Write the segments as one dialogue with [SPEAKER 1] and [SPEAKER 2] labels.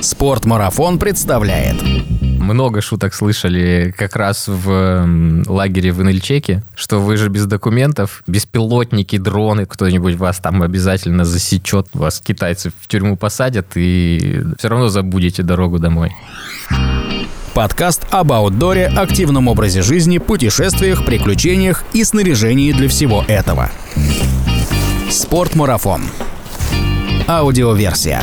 [SPEAKER 1] Спортмарафон представляет.
[SPEAKER 2] Много шуток слышали как раз в лагере в Инельчеке, что вы же без документов, беспилотники, дроны, кто-нибудь вас там обязательно засечет, вас китайцы в тюрьму посадят и все равно забудете дорогу домой.
[SPEAKER 1] Подкаст об аутдоре, активном образе жизни, путешествиях, приключениях и снаряжении для всего этого. Спортмарафон. Аудиоверсия.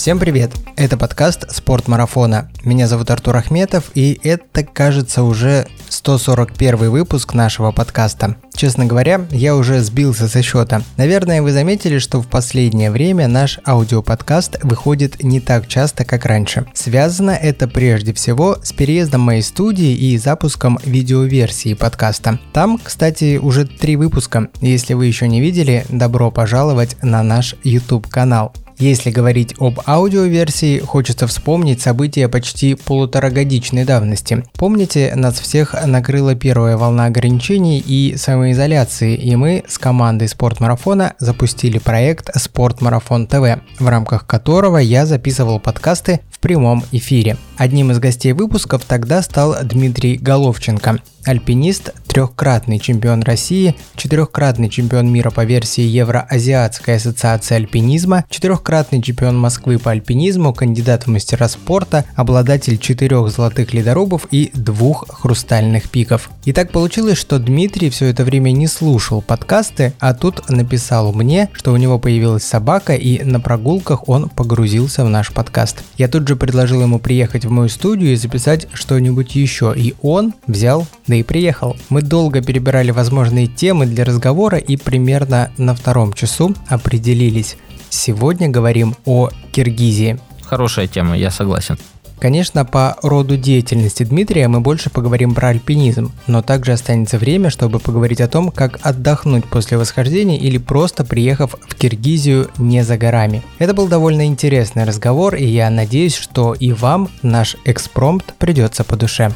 [SPEAKER 3] Всем привет! Это подкаст «Спорт марафона». Меня зовут Артур Ахметов, и это, кажется, уже 141 выпуск нашего подкаста. Честно говоря, я уже сбился со счета. Наверное, вы заметили, что в последнее время наш аудиоподкаст выходит не так часто, как раньше. Связано это прежде всего с переездом моей студии и запуском видеоверсии подкаста. Там, кстати, уже три выпуска. Если вы еще не видели, добро пожаловать на наш YouTube-канал. Если говорить об аудиоверсии, хочется вспомнить события почти полуторагодичной давности. Помните, нас всех накрыла первая волна ограничений и самоизоляции, и мы с командой спортмарафона запустили проект «Спортмарафон ТВ», в рамках которого я записывал подкасты в прямом эфире. Одним из гостей выпусков тогда стал Дмитрий Головченко, альпинист, трехкратный чемпион России, четырехкратный чемпион мира по версии Евроазиатской ассоциации альпинизма, четырехкратный чемпион Москвы по альпинизму, кандидат в мастера спорта, обладатель четырех золотых ледорубов и двух хрустальных пиков. И так получилось, что Дмитрий все это время не слушал подкасты, а тут написал мне, что у него появилась собака и на прогулках он погрузился в наш подкаст. Я тут же предложил ему приехать в мою студию и записать что-нибудь еще, и он взял, да и приехал. Мы долго перебирали возможные темы для разговора и примерно на втором часу определились. Сегодня говорим о Киргизии.
[SPEAKER 2] Хорошая тема, я согласен.
[SPEAKER 3] Конечно, по роду деятельности Дмитрия мы больше поговорим про альпинизм, но также останется время, чтобы поговорить о том, как отдохнуть после восхождения или просто приехав в Киргизию не за горами. Это был довольно интересный разговор, и я надеюсь, что и вам наш экспромт придется по душе.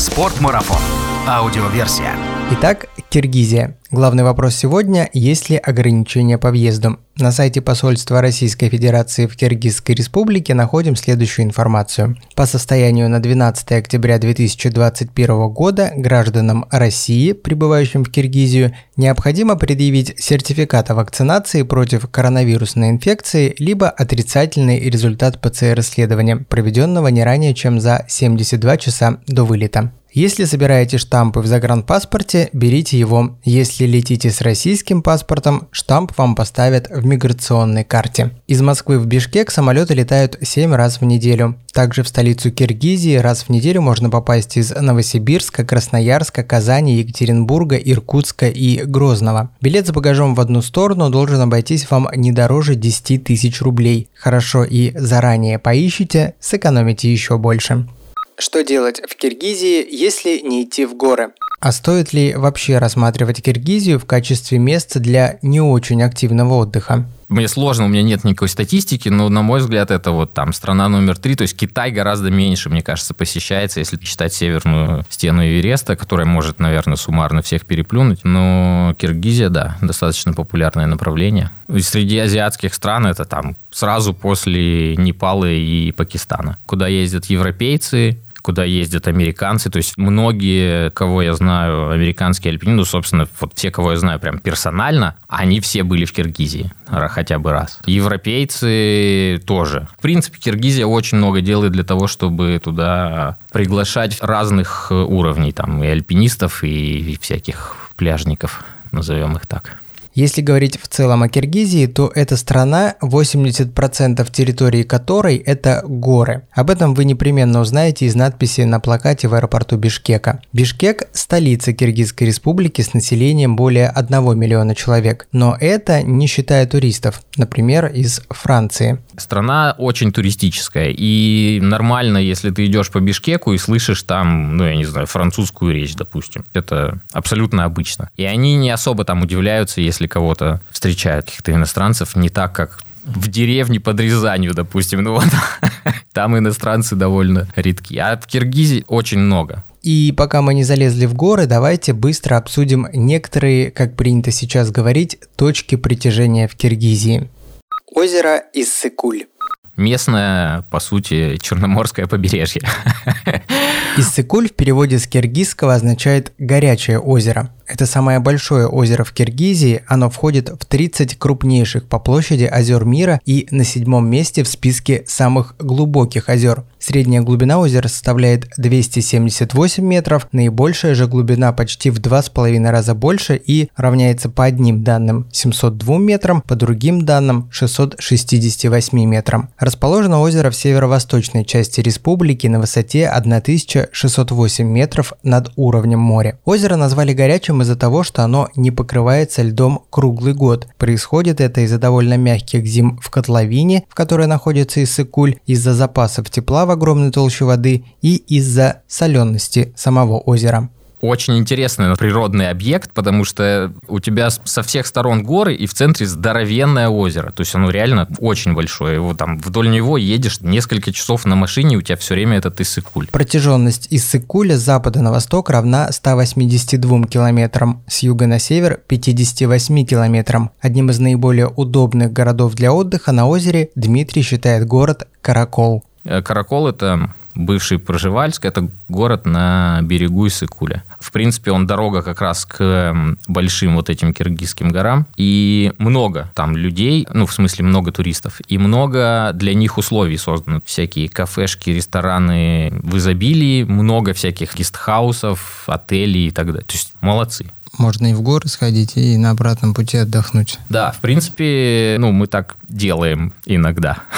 [SPEAKER 1] Спортмарафон. Аудиоверсия.
[SPEAKER 3] Итак, Киргизия. Главный вопрос сегодня – есть ли ограничения по въезду? На сайте посольства Российской Федерации в Киргизской Республике находим следующую информацию. По состоянию на 12 октября 2021 года гражданам России, прибывающим в Киргизию, необходимо предъявить сертификат о вакцинации против коронавирусной инфекции либо отрицательный результат ПЦР-исследования, проведенного не ранее, чем за 72 часа до вылета. Если собираете штампы в загранпаспорте, берите его. Если летите с российским паспортом, штамп вам поставят в миграционной карте. Из Москвы в Бишкек самолеты летают 7 раз в неделю. Также в столицу Киргизии раз в неделю можно попасть из Новосибирска, Красноярска, Казани, Екатеринбурга, Иркутска и Грозного. Билет с багажом в одну сторону должен обойтись вам не дороже 10 тысяч рублей. Хорошо и заранее поищите, сэкономите еще больше. Что делать в Киргизии, если не идти в горы? А стоит ли вообще рассматривать Киргизию в качестве места для не очень активного отдыха?
[SPEAKER 2] Мне сложно, у меня нет никакой статистики, но, на мой взгляд, это вот там страна номер три, то есть Китай гораздо меньше, мне кажется, посещается, если считать северную стену Эвереста, которая может, наверное, суммарно всех переплюнуть. Но Киргизия, да, достаточно популярное направление. И среди азиатских стран это там сразу после Непала и Пакистана, куда ездят европейцы, куда ездят американцы. То есть многие, кого я знаю, американские альпинисты, ну, собственно, вот все, кого я знаю прям персонально, они все были в Киргизии хотя бы раз. Европейцы тоже. В принципе, Киргизия очень много делает для того, чтобы туда приглашать разных уровней, там, и альпинистов, и всяких пляжников, назовем их так.
[SPEAKER 3] Если говорить в целом о Киргизии, то это страна, 80% территории которой – это горы. Об этом вы непременно узнаете из надписи на плакате в аэропорту Бишкека. Бишкек – столица Киргизской республики с населением более 1 миллиона человек. Но это не считая туристов, например, из Франции.
[SPEAKER 2] Страна очень туристическая, и нормально, если ты идешь по Бишкеку и слышишь там, ну, я не знаю, французскую речь, допустим. Это абсолютно обычно. И они не особо там удивляются, если кого-то встречают, каких-то иностранцев, не так, как в деревне под Рязанью, допустим. Ну вот, там иностранцы довольно редки. А в Киргизии очень много.
[SPEAKER 3] И пока мы не залезли в горы, давайте быстро обсудим некоторые, как принято сейчас говорить, точки притяжения в Киргизии. Озеро Иссыкуль.
[SPEAKER 2] местное, по сути, черноморское побережье.
[SPEAKER 3] Иссыкуль в переводе с киргизского означает «горячее озеро». Это самое большое озеро в Киргизии, оно входит в 30 крупнейших по площади озер мира и на седьмом месте в списке самых глубоких озер. Средняя глубина озера составляет 278 метров, наибольшая же глубина почти в 2,5 раза больше и равняется по одним данным 702 метрам, по другим данным 668 метрам. Расположено озеро в северо-восточной части республики на высоте 1608 метров над уровнем моря. Озеро назвали горячим из-за того, что оно не покрывается льдом круглый год. Происходит это из-за довольно мягких зим в котловине, в которой находится Иссыкуль, из-за запасов тепла в огромной толще воды и из-за солености самого озера
[SPEAKER 2] очень интересный природный объект, потому что у тебя со всех сторон горы и в центре здоровенное озеро. То есть оно реально очень большое. Его там вдоль него едешь несколько часов на машине, у тебя все время этот Иссыкуль.
[SPEAKER 3] Протяженность Иссыкуля с запада на восток равна 182 километрам, с юга на север – 58 километрам. Одним из наиболее удобных городов для отдыха на озере Дмитрий считает город Каракол.
[SPEAKER 2] Э, Каракол – это бывший Проживальск, это город на берегу Иссыкуля. В принципе, он дорога как раз к большим вот этим киргизским горам. И много там людей, ну, в смысле, много туристов. И много для них условий создано. Всякие кафешки, рестораны в изобилии, много всяких гестхаусов, отелей и так далее. То есть молодцы
[SPEAKER 3] можно и в горы сходить, и на обратном пути отдохнуть.
[SPEAKER 2] Да, в принципе, ну, мы так делаем иногда.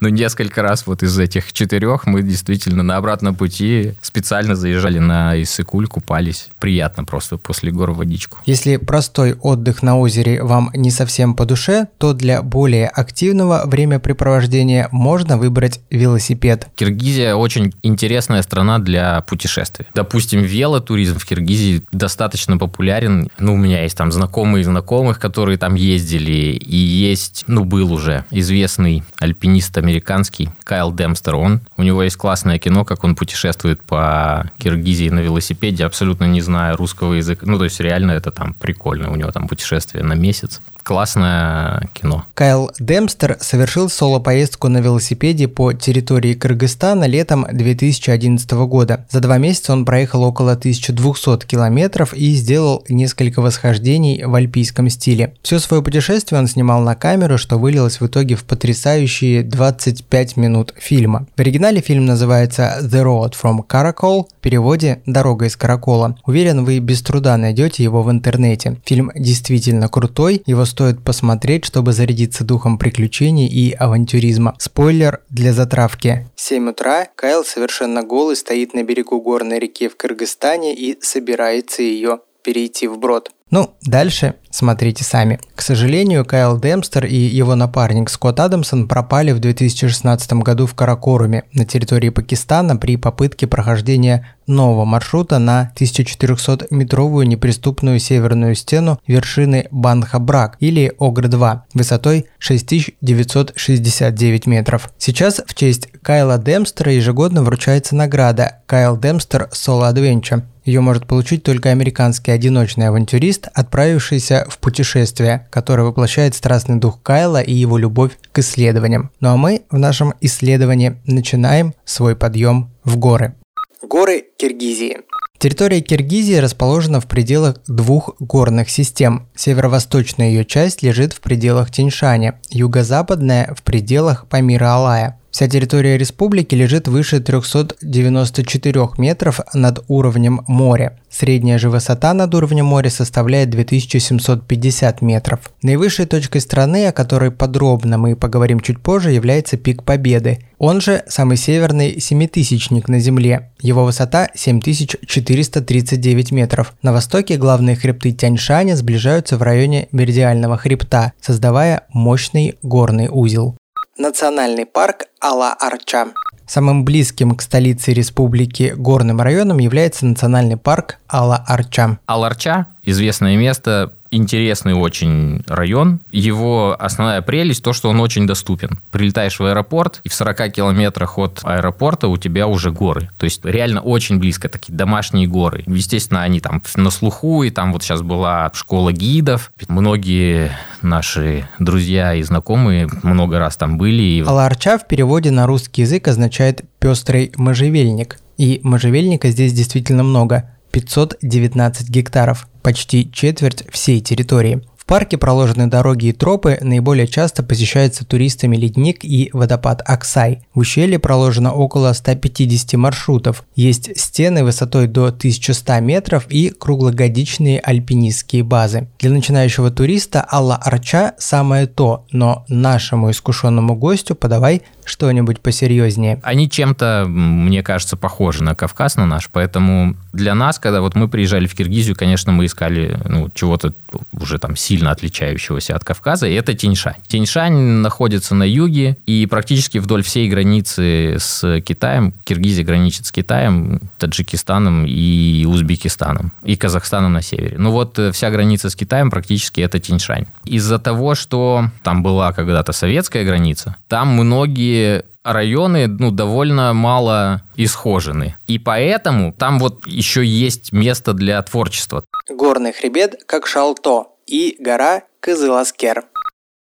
[SPEAKER 2] Ну, несколько раз вот из этих четырех мы действительно на обратном пути специально заезжали на Иссыкуль, купались. Приятно просто после гор водичку.
[SPEAKER 3] Если простой отдых на озере вам не совсем по душе, то для более активного времяпрепровождения можно выбрать велосипед.
[SPEAKER 2] Киргизия очень интересная страна для путешествий. Допустим, велотуризм в Киргизии достаточно популярен. Ну, у меня есть там знакомые знакомых, которые там ездили, и есть, ну, был уже известный альпинист американский Кайл Демстер. Он, у него есть классное кино, как он путешествует по Киргизии на велосипеде, абсолютно не зная русского языка. Ну, то есть реально это там прикольно. У него там путешествие на месяц классное кино.
[SPEAKER 3] Кайл Демстер совершил соло-поездку на велосипеде по территории Кыргызстана летом 2011 года. За два месяца он проехал около 1200 километров и сделал несколько восхождеений в альпийском стиле. Все свое путешествие он снимал на камеру, что вылилось в итоге в потрясающие 25 минут фильма. В оригинале фильм называется The Road from Caracol, в переводе «Дорога из Каракола». Уверен, вы без труда найдете его в интернете. Фильм действительно крутой, его стоит посмотреть, чтобы зарядиться духом приключений и авантюризма. Спойлер для затравки. 7 утра Кайл совершенно голый стоит на берегу горной реки в Кыргызстане и собирается ее перейти вброд. Ну, дальше смотрите сами. К сожалению, Кайл Демстер и его напарник Скотт Адамсон пропали в 2016 году в Каракоруме на территории Пакистана при попытке прохождения нового маршрута на 1400-метровую неприступную северную стену вершины Банха-Брак или Огр-2 высотой 6969 метров. Сейчас в честь Кайла Демстера ежегодно вручается награда Кайл Демстер Solo Adventure ее может получить только американский одиночный авантюрист, отправившийся в путешествие, которое воплощает страстный дух Кайла и его любовь к исследованиям. Ну а мы в нашем исследовании начинаем свой подъем в горы. Горы Киргизии. Территория Киргизии расположена в пределах двух горных систем. Северо-восточная ее часть лежит в пределах Тиньшаня, юго-западная в пределах Памира-Алая. Вся территория республики лежит выше 394 метров над уровнем моря. Средняя же высота над уровнем моря составляет 2750 метров. Наивысшей точкой страны, о которой подробно мы поговорим чуть позже, является Пик Победы. Он же самый северный семитысячник на Земле. Его высота 7439 метров. На востоке главные хребты Тяньшаня сближаются в районе Меридиального хребта, создавая мощный горный узел. Национальный парк Ала-Арча. Самым близким к столице республики горным районом является национальный парк Ала-Арча.
[SPEAKER 2] Ала-Арча – известное место интересный очень район. Его основная прелесть то, что он очень доступен. Прилетаешь в аэропорт, и в 40 километрах от аэропорта у тебя уже горы. То есть реально очень близко, такие домашние горы. Естественно, они там на слуху, и там вот сейчас была школа гидов. Многие наши друзья и знакомые много раз там были.
[SPEAKER 3] Аларча в переводе на русский язык означает «пестрый можжевельник». И можжевельника здесь действительно много – 519 гектаров, почти четверть всей территории парке проложены дороги и тропы, наиболее часто посещается туристами ледник и водопад Аксай. В ущелье проложено около 150 маршрутов. Есть стены высотой до 1100 метров и круглогодичные альпинистские базы. Для начинающего туриста Алла Арча самое то, но нашему искушенному гостю подавай что-нибудь посерьезнее.
[SPEAKER 2] Они чем-то, мне кажется, похожи на Кавказ, на наш, поэтому для нас, когда вот мы приезжали в Киргизию, конечно, мы искали ну, чего-то уже там сильно отличающегося от Кавказа, и это Тиньшань. Тиньшань находится на юге, и практически вдоль всей границы с Китаем, Киргизия граничит с Китаем, Таджикистаном и Узбекистаном, и Казахстаном на севере. Ну вот э, вся граница с Китаем практически это Тиньшань. Из-за того, что там была когда-то советская граница, там многие районы ну, довольно мало исхожены. И поэтому там вот еще есть место для творчества.
[SPEAKER 3] Горный хребет, как шалто и гора Кызыласкер.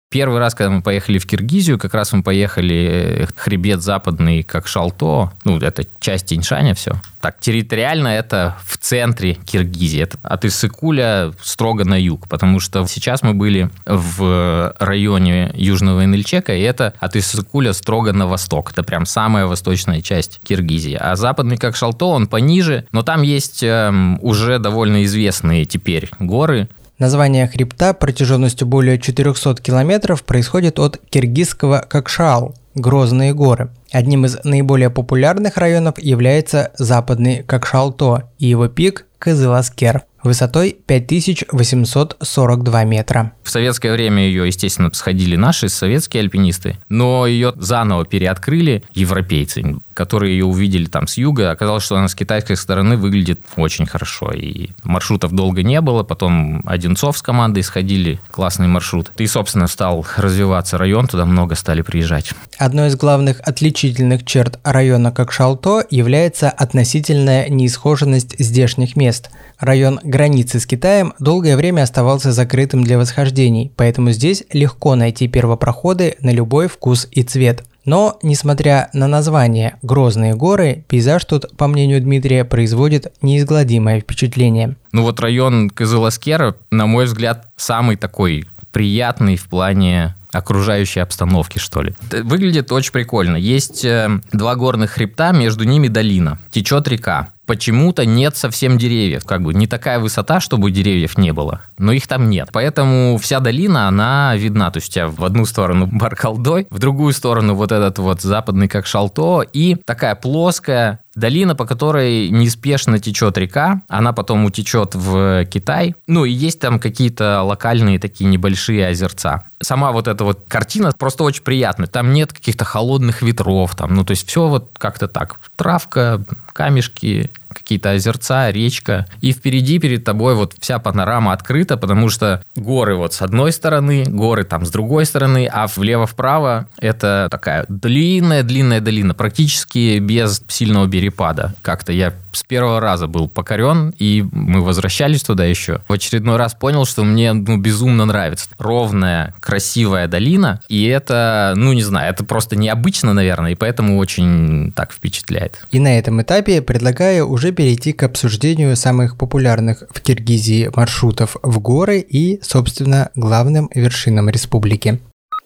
[SPEAKER 2] Первый раз, когда мы поехали в Киргизию, как раз мы поехали э, хребет западный, как Шалто, ну, это часть Тиньшаня все. Так, территориально это в центре Киргизии, это от Иссыкуля строго на юг, потому что сейчас мы были в районе Южного Инельчека, и это от Иссыкуля строго на восток, это прям самая восточная часть Киргизии. А западный, как Шалто, он пониже, но там есть эм, уже довольно известные теперь горы,
[SPEAKER 3] Название хребта протяженностью более 400 километров происходит от киргизского Какшал – Грозные горы. Одним из наиболее популярных районов является западный Какшалто и его пик Кызыласкер высотой 5842 метра.
[SPEAKER 2] В советское время ее, естественно, сходили наши советские альпинисты, но ее заново переоткрыли европейцы, которые ее увидели там с юга. Оказалось, что она с китайской стороны выглядит очень хорошо. И маршрутов долго не было. Потом Одинцов с командой сходили. Классный маршрут. И, собственно, стал развиваться район. Туда много стали приезжать.
[SPEAKER 3] Одной из главных отличительных черт района как Шалто является относительная неисхоженность здешних мест. Район границы с Китаем долгое время оставался закрытым для восхождений, поэтому здесь легко найти первопроходы на любой вкус и цвет. Но, несмотря на название «Грозные горы», пейзаж тут, по мнению Дмитрия, производит неизгладимое впечатление.
[SPEAKER 2] Ну вот район Кызыласкера, на мой взгляд, самый такой приятный в плане окружающей обстановки, что ли. Выглядит очень прикольно. Есть э, два горных хребта, между ними долина. Течет река почему-то нет совсем деревьев. Как бы не такая высота, чтобы деревьев не было, но их там нет. Поэтому вся долина, она видна. То есть у тебя в одну сторону Баркалдой, в другую сторону вот этот вот западный как Шалто и такая плоская долина, по которой неспешно течет река, она потом утечет в Китай. Ну и есть там какие-то локальные такие небольшие озерца. Сама вот эта вот картина просто очень приятная. Там нет каких-то холодных ветров, там, ну то есть все вот как-то так. Травка, камешки, какие-то озерца, речка. И впереди перед тобой вот вся панорама открыта, потому что горы вот с одной стороны, горы там с другой стороны, а влево-вправо это такая длинная-длинная долина, практически без сильного перепада. Как-то я с первого раза был покорен, и мы возвращались туда еще. В очередной раз понял, что мне ну, безумно нравится. Ровная, красивая долина, и это, ну не знаю, это просто необычно, наверное, и поэтому очень так впечатляет.
[SPEAKER 3] И на этом этапе предлагаю уже перейти к обсуждению самых популярных в Киргизии маршрутов в горы и, собственно, главным вершинам республики.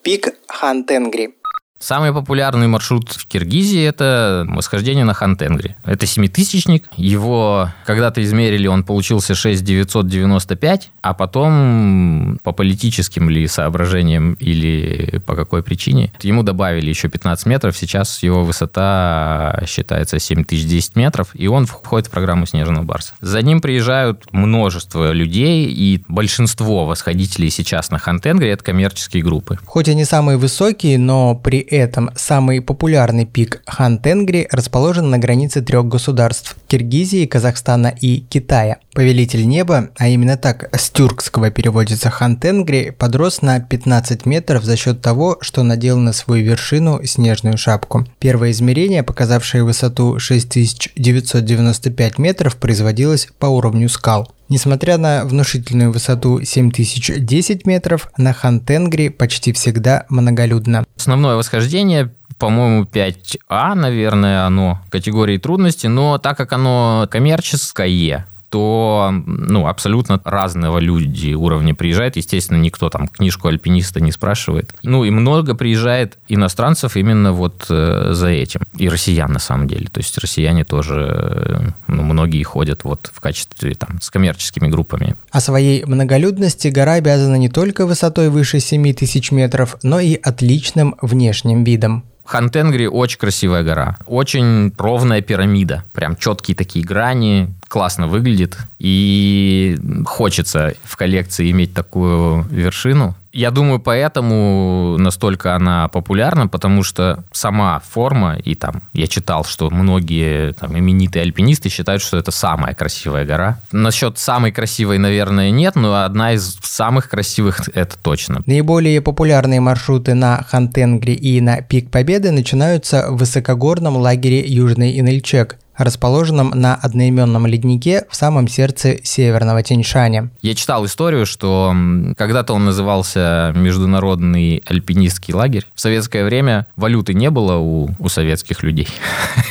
[SPEAKER 3] Пик Хантенгри
[SPEAKER 2] Самый популярный маршрут в Киргизии – это восхождение на Хантенгри. Это семитысячник. Его когда-то измерили, он получился 6995, а потом по политическим ли соображениям или по какой причине ему добавили еще 15 метров. Сейчас его высота считается 7010 метров, и он входит в программу «Снежного барса». За ним приезжают множество людей, и большинство восходителей сейчас на Хантенгри – это коммерческие группы.
[SPEAKER 3] Хоть они самые высокие, но при этом самый популярный пик Хан-Тенгри расположен на границе трех государств – Киргизии, Казахстана и Китая. Повелитель неба, а именно так с тюркского переводится Хан-Тенгри, подрос на 15 метров за счет того, что надел на свою вершину снежную шапку. Первое измерение, показавшее высоту 6995 метров, производилось по уровню скал. Несмотря на внушительную высоту 7010 метров, на Хантенгри почти всегда многолюдно.
[SPEAKER 2] Основное восхождение по-моему, 5А, наверное, оно категории трудности, но так как оно коммерческое, то ну, абсолютно разного люди уровня приезжают. Естественно, никто там книжку альпиниста не спрашивает. Ну и много приезжает иностранцев именно вот э, за этим. И россиян на самом деле. То есть россияне тоже, э, ну, многие ходят вот в качестве там с коммерческими группами.
[SPEAKER 3] О своей многолюдности гора обязана не только высотой выше 7 тысяч метров, но и отличным внешним видом.
[SPEAKER 2] Хантенгри очень красивая гора. Очень ровная пирамида. Прям четкие такие грани, классно выглядит. И хочется в коллекции иметь такую вершину. Я думаю, поэтому настолько она популярна, потому что сама форма, и там я читал, что многие там, именитые альпинисты считают, что это самая красивая гора. Насчет самой красивой, наверное, нет, но одна из самых красивых это точно.
[SPEAKER 3] Наиболее популярные маршруты на Хантенгри и на Пик Победы начинаются в высокогорном лагере Южный Инельчек, расположенном на одноименном леднике в самом сердце северного Тяньшаня.
[SPEAKER 2] Я читал историю, что когда-то он назывался Международный альпинистский лагерь. В советское время валюты не было у, у советских людей.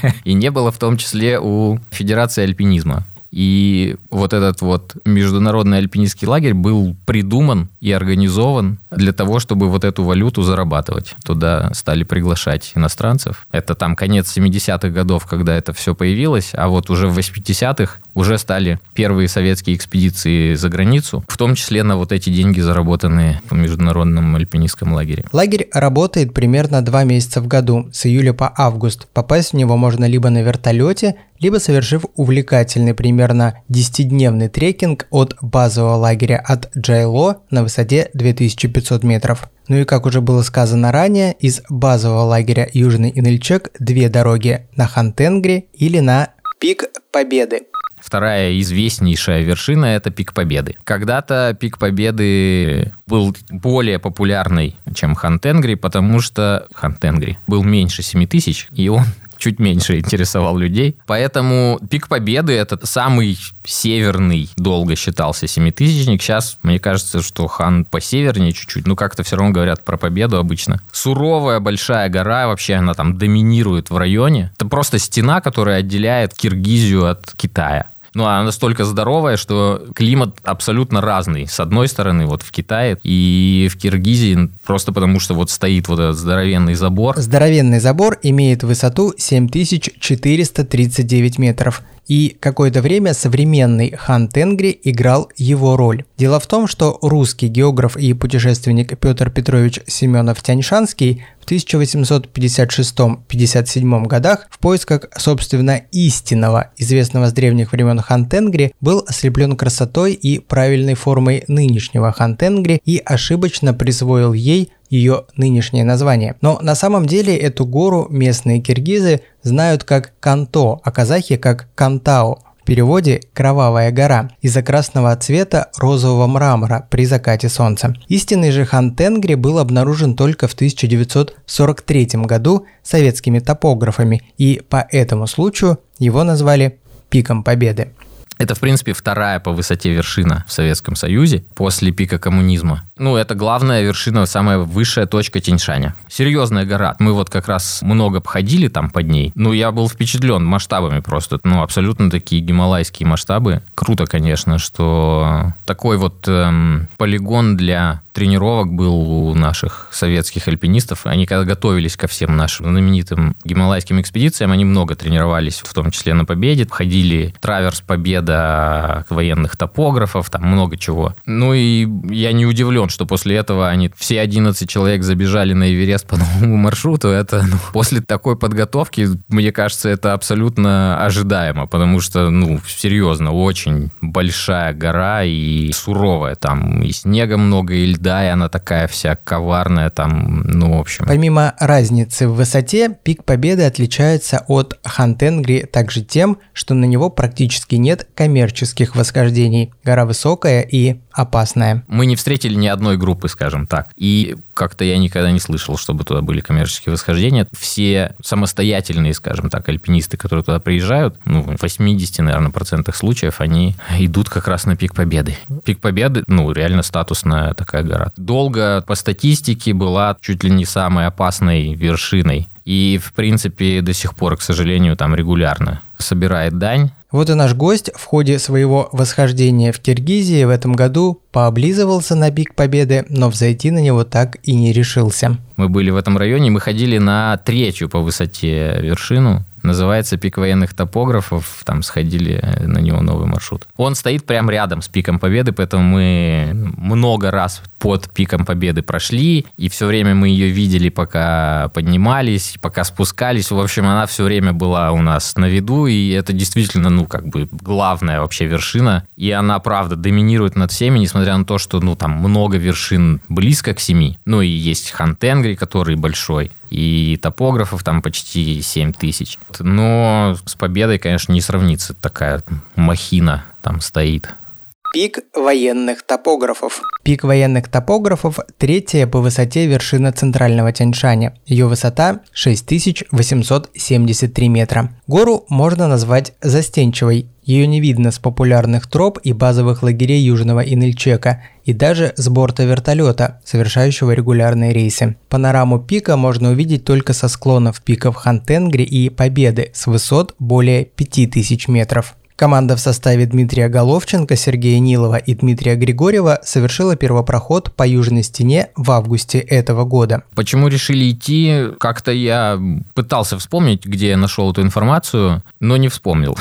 [SPEAKER 2] И не было в том числе у Федерации альпинизма. И вот этот вот международный альпинистский лагерь был придуман и организован для того, чтобы вот эту валюту зарабатывать. Туда стали приглашать иностранцев. Это там конец 70-х годов, когда это все появилось, а вот уже в 80-х уже стали первые советские экспедиции за границу, в том числе на вот эти деньги, заработанные в международном альпинистском лагере.
[SPEAKER 3] Лагерь работает примерно два месяца в году, с июля по август. Попасть в него можно либо на вертолете, либо совершив увлекательный примерно 10-дневный трекинг от базового лагеря от Джайло на высоте 2500 метров. Ну и как уже было сказано ранее, из базового лагеря Южный Инельчек две дороги на Хантенгри или на Пик Победы.
[SPEAKER 2] Вторая известнейшая вершина – это Пик Победы. Когда-то Пик Победы был более популярный, чем Хантенгри, потому что Хантенгри был меньше 7 тысяч, и он чуть меньше интересовал людей. Поэтому пик победы это самый северный долго считался семитысячник. Сейчас, мне кажется, что хан посевернее чуть-чуть, но как-то все равно говорят про победу обычно. Суровая большая гора, вообще она там доминирует в районе. Это просто стена, которая отделяет Киргизию от Китая. Ну, она настолько здоровая, что климат абсолютно разный. С одной стороны, вот в Китае и в Киргизии, просто потому что вот стоит вот этот здоровенный забор.
[SPEAKER 3] Здоровенный забор имеет высоту 7439 метров и какое-то время современный хан Тенгри играл его роль. Дело в том, что русский географ и путешественник Петр Петрович Семенов-Тяньшанский в 1856-57 годах в поисках, собственно, истинного, известного с древних времен хан Тенгри, был ослеплен красотой и правильной формой нынешнего хан Тенгри и ошибочно присвоил ей ее нынешнее название. Но на самом деле эту гору местные киргизы знают как Канто, а казахи как Кантао. Переводе «кровавая гора» из-за красного цвета розового мрамора при закате солнца. Истинный же хан Тенгри был обнаружен только в 1943 году советскими топографами, и по этому случаю его назвали «Пиком Победы».
[SPEAKER 2] Это, в принципе, вторая по высоте вершина в Советском Союзе после пика коммунизма. Ну, это главная вершина, самая высшая точка Тяньшаня. Серьезная гора. Мы вот как раз много обходили там под ней. Ну, я был впечатлен масштабами просто. Ну, абсолютно такие гималайские масштабы. Круто, конечно, что такой вот эм, полигон для тренировок был у наших советских альпинистов. Они когда готовились ко всем нашим знаменитым гималайским экспедициям, они много тренировались, в том числе на Победе. Ходили траверс Победа военных топографов, там много чего. Ну и я не удивлен, вот, что после этого они все 11 человек забежали на Эверест по новому маршруту, это ну, после такой подготовки, мне кажется, это абсолютно ожидаемо, потому что, ну, серьезно, очень большая гора и суровая. Там и снега много, и льда, и она такая вся коварная, там, ну, в общем.
[SPEAKER 3] Помимо разницы в высоте, пик Победы отличается от Хантенгри также тем, что на него практически нет коммерческих восхождений. Гора высокая и опасная.
[SPEAKER 2] Мы не встретили ни одной группы, скажем так. И как-то я никогда не слышал, чтобы туда были коммерческие восхождения. Все самостоятельные, скажем так, альпинисты, которые туда приезжают, ну, в 80, наверное, процентах случаев, они идут как раз на пик Победы. Пик Победы, ну, реально статусная такая гора. Долго по статистике была чуть ли не самой опасной вершиной. И, в принципе, до сих пор, к сожалению, там регулярно собирает дань
[SPEAKER 3] вот и наш гость в ходе своего восхождения в Киргизии в этом году пооблизывался на пик Победы, но взойти на него так и не решился.
[SPEAKER 2] Мы были в этом районе, мы ходили на третью по высоте вершину, Называется пик военных топографов. Там сходили на него новый маршрут. Он стоит прямо рядом с пиком Победы, поэтому мы много раз под пиком Победы прошли, и все время мы ее видели, пока поднимались, пока спускались. В общем, она все время была у нас на виду, и это действительно, ну, как бы главная вообще вершина. И она, правда, доминирует над всеми, несмотря на то, что, ну, там много вершин близко к семи. Ну, и есть Хантенгри, который большой и топографов там почти 7 тысяч. Но с победой, конечно, не сравнится. Такая махина там стоит.
[SPEAKER 3] Пик военных топографов. Пик военных топографов – третья по высоте вершина центрального Тяньшаня. Ее высота – 6873 метра. Гору можно назвать застенчивой. Ее не видно с популярных троп и базовых лагерей Южного Инельчека, и даже с борта вертолета, совершающего регулярные рейсы. Панораму пика можно увидеть только со склонов пиков Хантенгри и Победы с высот более 5000 метров. Команда в составе Дмитрия Головченко, Сергея Нилова и Дмитрия Григорьева совершила первопроход по южной стене в августе этого года.
[SPEAKER 2] Почему решили идти? Как-то я пытался вспомнить, где я нашел эту информацию, но не вспомнил.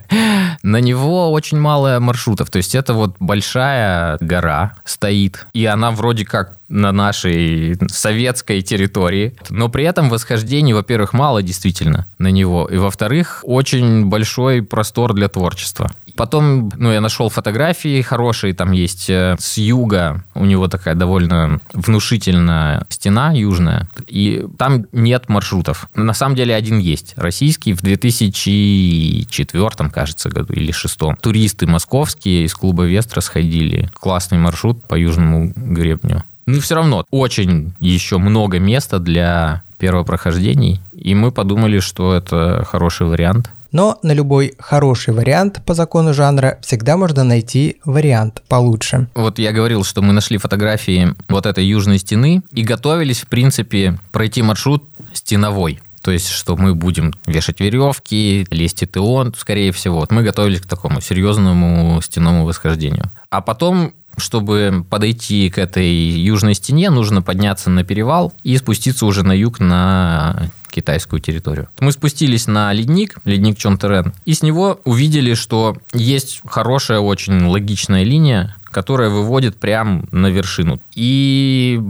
[SPEAKER 2] На него очень мало маршрутов. То есть это вот большая гора стоит, и она вроде как на нашей советской территории. Но при этом восхождений, во-первых, мало действительно на него. И во-вторых, очень большой простор для творчества. Потом, ну, я нашел фотографии хорошие, там есть э, с юга, у него такая довольно внушительная стена южная, и там нет маршрутов. На самом деле один есть, российский, в 2004, кажется, году или шестом. Туристы московские из клуба Вестра сходили. Классный маршрут по южному гребню. Ну, все равно очень еще много места для первопрохождений, и мы подумали, что это хороший вариант.
[SPEAKER 3] Но на любой хороший вариант по закону жанра всегда можно найти вариант получше.
[SPEAKER 2] Вот я говорил, что мы нашли фотографии вот этой южной стены и готовились, в принципе, пройти маршрут стеновой. То есть, что мы будем вешать веревки, лезть этеон, скорее всего. Вот мы готовились к такому серьезному стенному восхождению. А потом чтобы подойти к этой южной стене, нужно подняться на перевал и спуститься уже на юг на китайскую территорию. Мы спустились на ледник, ледник Чонтерен, и с него увидели, что есть хорошая, очень логичная линия, которая выводит прямо на вершину. И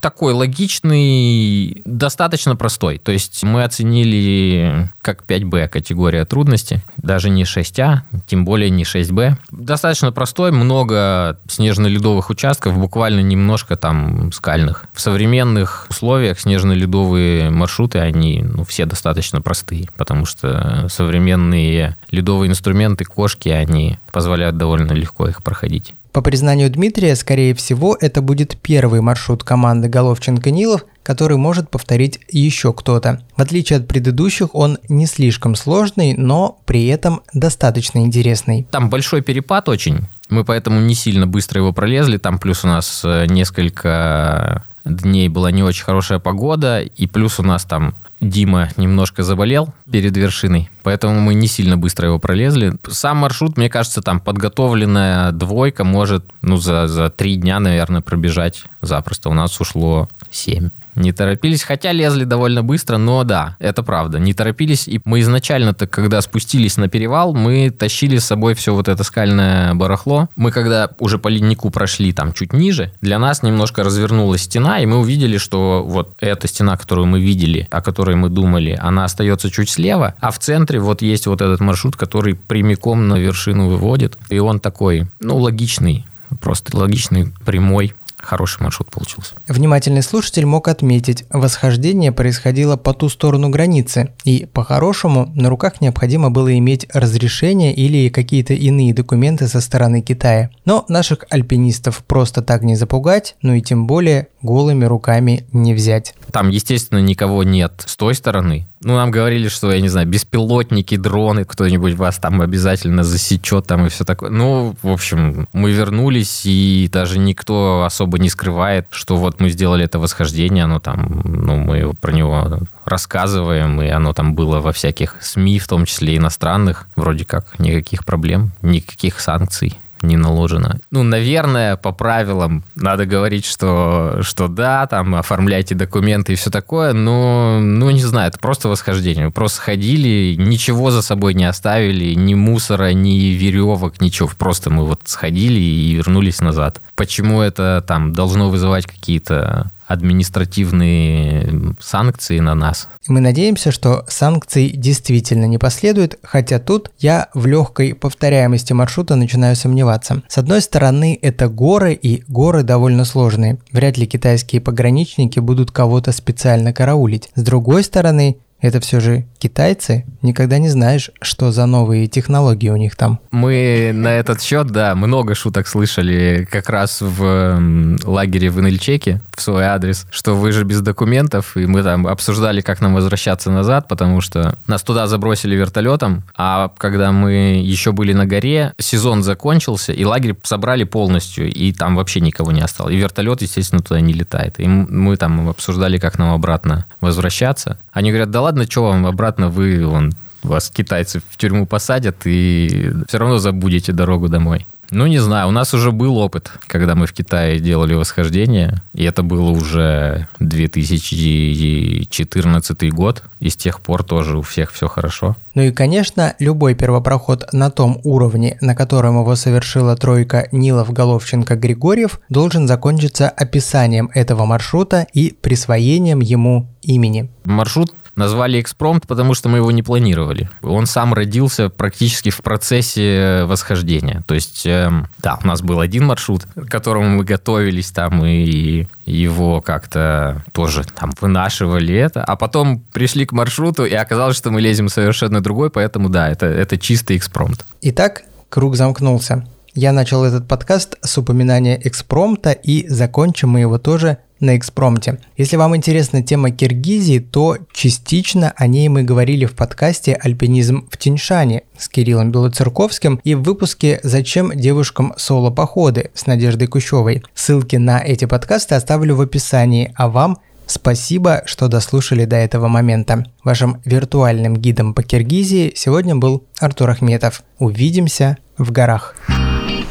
[SPEAKER 2] такой логичный, достаточно простой. То есть мы оценили как 5B категория трудности, даже не 6А, тем более не 6B. Достаточно простой, много снежно-ледовых участков, буквально немножко там скальных. В современных условиях снежно-ледовые маршруты, они ну, все достаточно простые, потому что современные ледовые инструменты, кошки, они позволяют довольно легко их проходить.
[SPEAKER 3] По признанию Дмитрия, скорее всего, это будет первый маршрут команды Головченко-Нилов, который может повторить еще кто-то. В отличие от предыдущих, он не слишком сложный, но при этом достаточно интересный.
[SPEAKER 2] Там большой перепад очень. Мы поэтому не сильно быстро его пролезли. Там плюс у нас э, несколько дней была не очень хорошая погода, и плюс у нас там Дима немножко заболел перед вершиной, поэтому мы не сильно быстро его пролезли. Сам маршрут, мне кажется, там подготовленная двойка может ну, за, за три дня, наверное, пробежать запросто. У нас ушло семь Не торопились, хотя лезли довольно быстро, но да, это правда, не торопились. И мы изначально-то, когда спустились на перевал, мы тащили с собой все вот это скальное барахло. Мы когда уже по леднику прошли там чуть ниже, для нас немножко развернулась стена, и мы увидели, что вот эта стена, которую мы видели, о которой мы думали, она остается чуть слева, а в центре вот есть вот этот маршрут, который прямиком на вершину выводит. И он такой, ну, логичный, просто логичный, прямой хороший маршрут получился.
[SPEAKER 3] Внимательный слушатель мог отметить, восхождение происходило по ту сторону границы, и по-хорошему на руках необходимо было иметь разрешение или какие-то иные документы со стороны Китая. Но наших альпинистов просто так не запугать, ну и тем более голыми руками не взять.
[SPEAKER 2] Там, естественно, никого нет с той стороны. Ну, нам говорили, что, я не знаю, беспилотники, дроны, кто-нибудь вас там обязательно засечет там и все такое. Ну, в общем, мы вернулись, и даже никто особо не скрывает, что вот мы сделали это восхождение, оно там, ну, мы про него рассказываем, и оно там было во всяких СМИ, в том числе иностранных, вроде как никаких проблем, никаких санкций не наложено. Ну, наверное, по правилам надо говорить, что, что да, там, оформляйте документы и все такое, но, ну, не знаю, это просто восхождение. Мы просто ходили, ничего за собой не оставили, ни мусора, ни веревок, ничего. Просто мы вот сходили и вернулись назад. Почему это там должно вызывать какие-то административные санкции на нас.
[SPEAKER 3] Мы надеемся, что санкций действительно не последует, хотя тут я в легкой повторяемости маршрута начинаю сомневаться. С одной стороны, это горы, и горы довольно сложные. Вряд ли китайские пограничники будут кого-то специально караулить. С другой стороны, это все же китайцы, никогда не знаешь, что за новые технологии у них там.
[SPEAKER 2] Мы на этот счет, да, много шуток слышали как раз в лагере в Инельчеке в свой адрес, что вы же без документов, и мы там обсуждали, как нам возвращаться назад, потому что нас туда забросили вертолетом, а когда мы еще были на горе, сезон закончился, и лагерь собрали полностью, и там вообще никого не осталось. И вертолет, естественно, туда не летает. И мы там обсуждали, как нам обратно возвращаться. Они говорят, да ладно, что вам обратно, вы, он, вас китайцы в тюрьму посадят, и все равно забудете дорогу домой. Ну, не знаю, у нас уже был опыт, когда мы в Китае делали восхождение, и это было уже 2014 год, и с тех пор тоже у всех все хорошо.
[SPEAKER 3] Ну и, конечно, любой первопроход на том уровне, на котором его совершила тройка Нилов, Головченко, Григорьев, должен закончиться описанием этого маршрута и присвоением ему имени.
[SPEAKER 2] Маршрут Назвали экспромт, потому что мы его не планировали. Он сам родился практически в процессе восхождения. То есть, э, да, у нас был один маршрут, к которому мы готовились там и его как-то тоже там вынашивали это, а потом пришли к маршруту и оказалось, что мы лезем совершенно другой, поэтому да, это, это чистый экспромт.
[SPEAKER 3] Итак, круг замкнулся. Я начал этот подкаст с упоминания экспромта и закончим мы его тоже на экспромте. Если вам интересна тема Киргизии, то частично о ней мы говорили в подкасте «Альпинизм в Тиньшане» с Кириллом Белоцерковским и в выпуске «Зачем девушкам соло-походы» с Надеждой Кущевой. Ссылки на эти подкасты оставлю в описании, а вам Спасибо, что дослушали до этого момента. Вашим виртуальным гидом по Киргизии сегодня был Артур Ахметов. Увидимся в горах.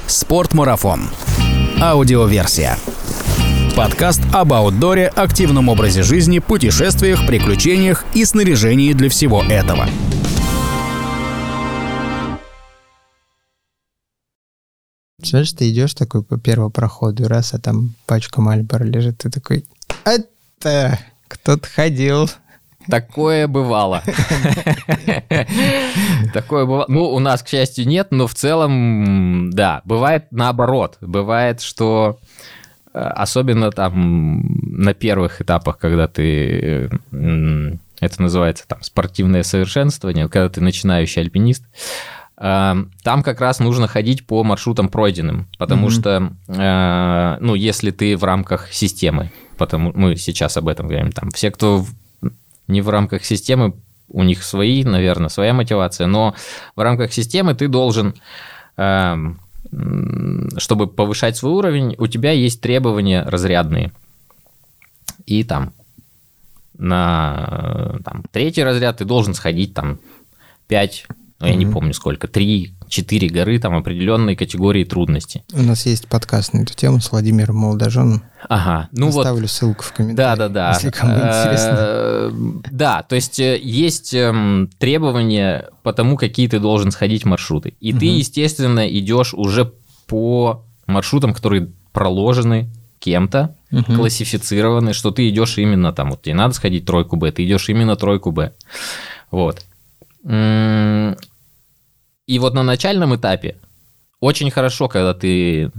[SPEAKER 1] Спортмарафон. Аудиоверсия. Подкаст об аутдоре, активном образе жизни, путешествиях, приключениях и снаряжении для всего этого.
[SPEAKER 3] Представляешь, ты идешь такой по первому проходу, раз, а там пачка Мальбора лежит, ты такой, это кто-то ходил.
[SPEAKER 2] Такое бывало. Такое бывало. Ну, у нас, к счастью, нет, но в целом, да, бывает наоборот. Бывает, что особенно там на первых этапах, когда ты это называется там спортивное совершенствование, когда ты начинающий альпинист, э, там как раз нужно ходить по маршрутам пройденным, потому mm-hmm. что, э, ну, если ты в рамках системы, потому мы сейчас об этом говорим, там все, кто не в рамках системы, у них свои, наверное, своя мотивация, но в рамках системы ты должен эм, чтобы повышать свой уровень, у тебя есть требования разрядные. И там на там, третий разряд ты должен сходить там 5, ну, я mm-hmm. не помню сколько, 3, четыре горы, там определенные категории трудности.
[SPEAKER 3] У нас есть подкаст на эту тему с Владимиром Молодоженом.
[SPEAKER 2] Ага, ну вот.
[SPEAKER 3] Оставлю ссылку в комментариях.
[SPEAKER 2] Да, да, да.
[SPEAKER 3] Если кому интересно.
[SPEAKER 2] Э, Да, то есть э, есть эм, требования по тому, какие ты должен сходить маршруты. И ты, естественно, идешь уже по маршрутам, которые проложены кем-то,
[SPEAKER 3] Мгм.
[SPEAKER 2] классифицированы, что ты идешь именно там, вот тебе надо сходить тройку Б, ты идешь именно тройку Б. Вот. И вот на начальном этапе очень хорошо, когда ты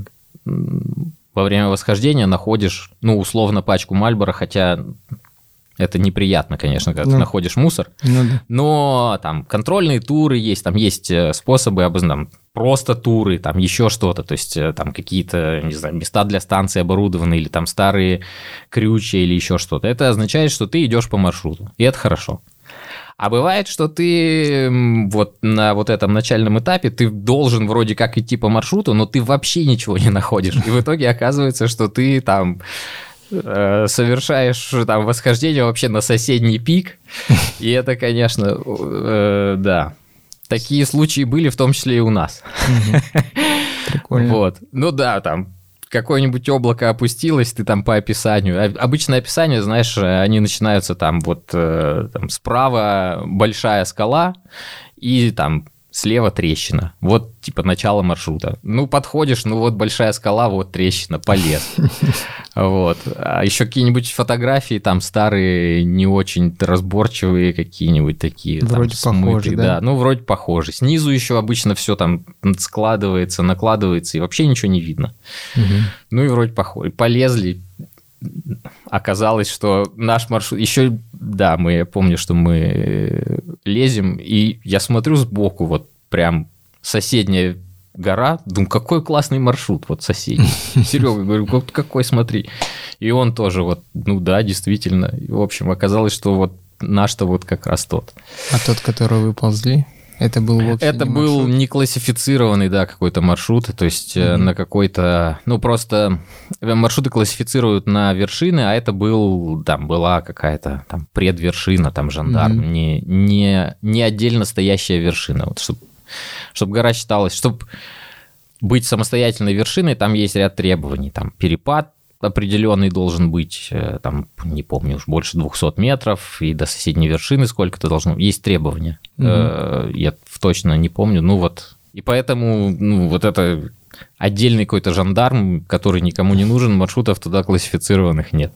[SPEAKER 2] во время восхождения находишь, ну, условно, пачку Мальбора, хотя это неприятно, конечно, когда
[SPEAKER 3] Ну.
[SPEAKER 2] ты находишь мусор.
[SPEAKER 3] Ну да.
[SPEAKER 2] Но там контрольные туры есть, там есть э, способы, обоз- там, просто туры, там еще что-то, то есть э, там какие-то, не знаю, места для станции оборудованы, или там старые крючья, или еще что-то. Это означает, что ты идешь по маршруту, и это хорошо. А бывает, что ты вот на вот этом начальном этапе ты должен вроде как идти по маршруту, но ты вообще ничего не находишь. И в итоге оказывается, что ты там э, совершаешь там восхождение вообще на соседний пик. И это, конечно, э, да. Такие случаи были, в том числе и у нас.
[SPEAKER 3] Прикольно.
[SPEAKER 2] Вот. Ну да, там какое-нибудь облако опустилось, ты там по описанию. А- Обычное описание, знаешь, э, они начинаются там вот э, там справа большая скала и там слева трещина. Вот типа начало маршрута. Ну, подходишь, ну вот большая скала, вот трещина, полез. Вот. А еще какие-нибудь фотографии там старые, не очень разборчивые какие-нибудь такие. там,
[SPEAKER 3] Вроде похожи,
[SPEAKER 2] смытые,
[SPEAKER 3] да?
[SPEAKER 2] Ну, вроде похожи. Снизу еще обычно все там складывается, накладывается, и вообще ничего не видно. Ну и вроде похоже. Полезли. Оказалось, что наш маршрут... Еще, да, мы, я помню, что мы э, лезем, и я смотрю сбоку, вот прям соседняя гора, думаю, какой классный маршрут, вот соседний. Серега, говорю, какой, смотри. И он тоже вот, ну да, действительно. И, в общем, оказалось, что вот наш-то вот как раз тот.
[SPEAKER 3] А тот, который вы ползли, это был
[SPEAKER 2] Это
[SPEAKER 3] не
[SPEAKER 2] был
[SPEAKER 3] маршрут?
[SPEAKER 2] не классифицированный, да, какой-то маршрут, то есть
[SPEAKER 3] Мгм.
[SPEAKER 2] на какой-то, ну просто э, маршруты классифицируют на вершины, а это был, там была какая-то там предвершина, там жандарм,
[SPEAKER 3] Мгм.
[SPEAKER 2] не, не, не отдельно стоящая вершина, вот чтобы чтобы гора считалась, чтобы быть самостоятельной вершиной, там есть ряд требований, там перепад определенный должен быть, э, там, не помню, уж больше 200 метров, и до соседней вершины сколько-то должно... Есть требования. Э, Я точно не помню, ну вот. И поэтому, ну, вот это отдельный какой-то жандарм, который никому не нужен, маршрутов туда классифицированных нет.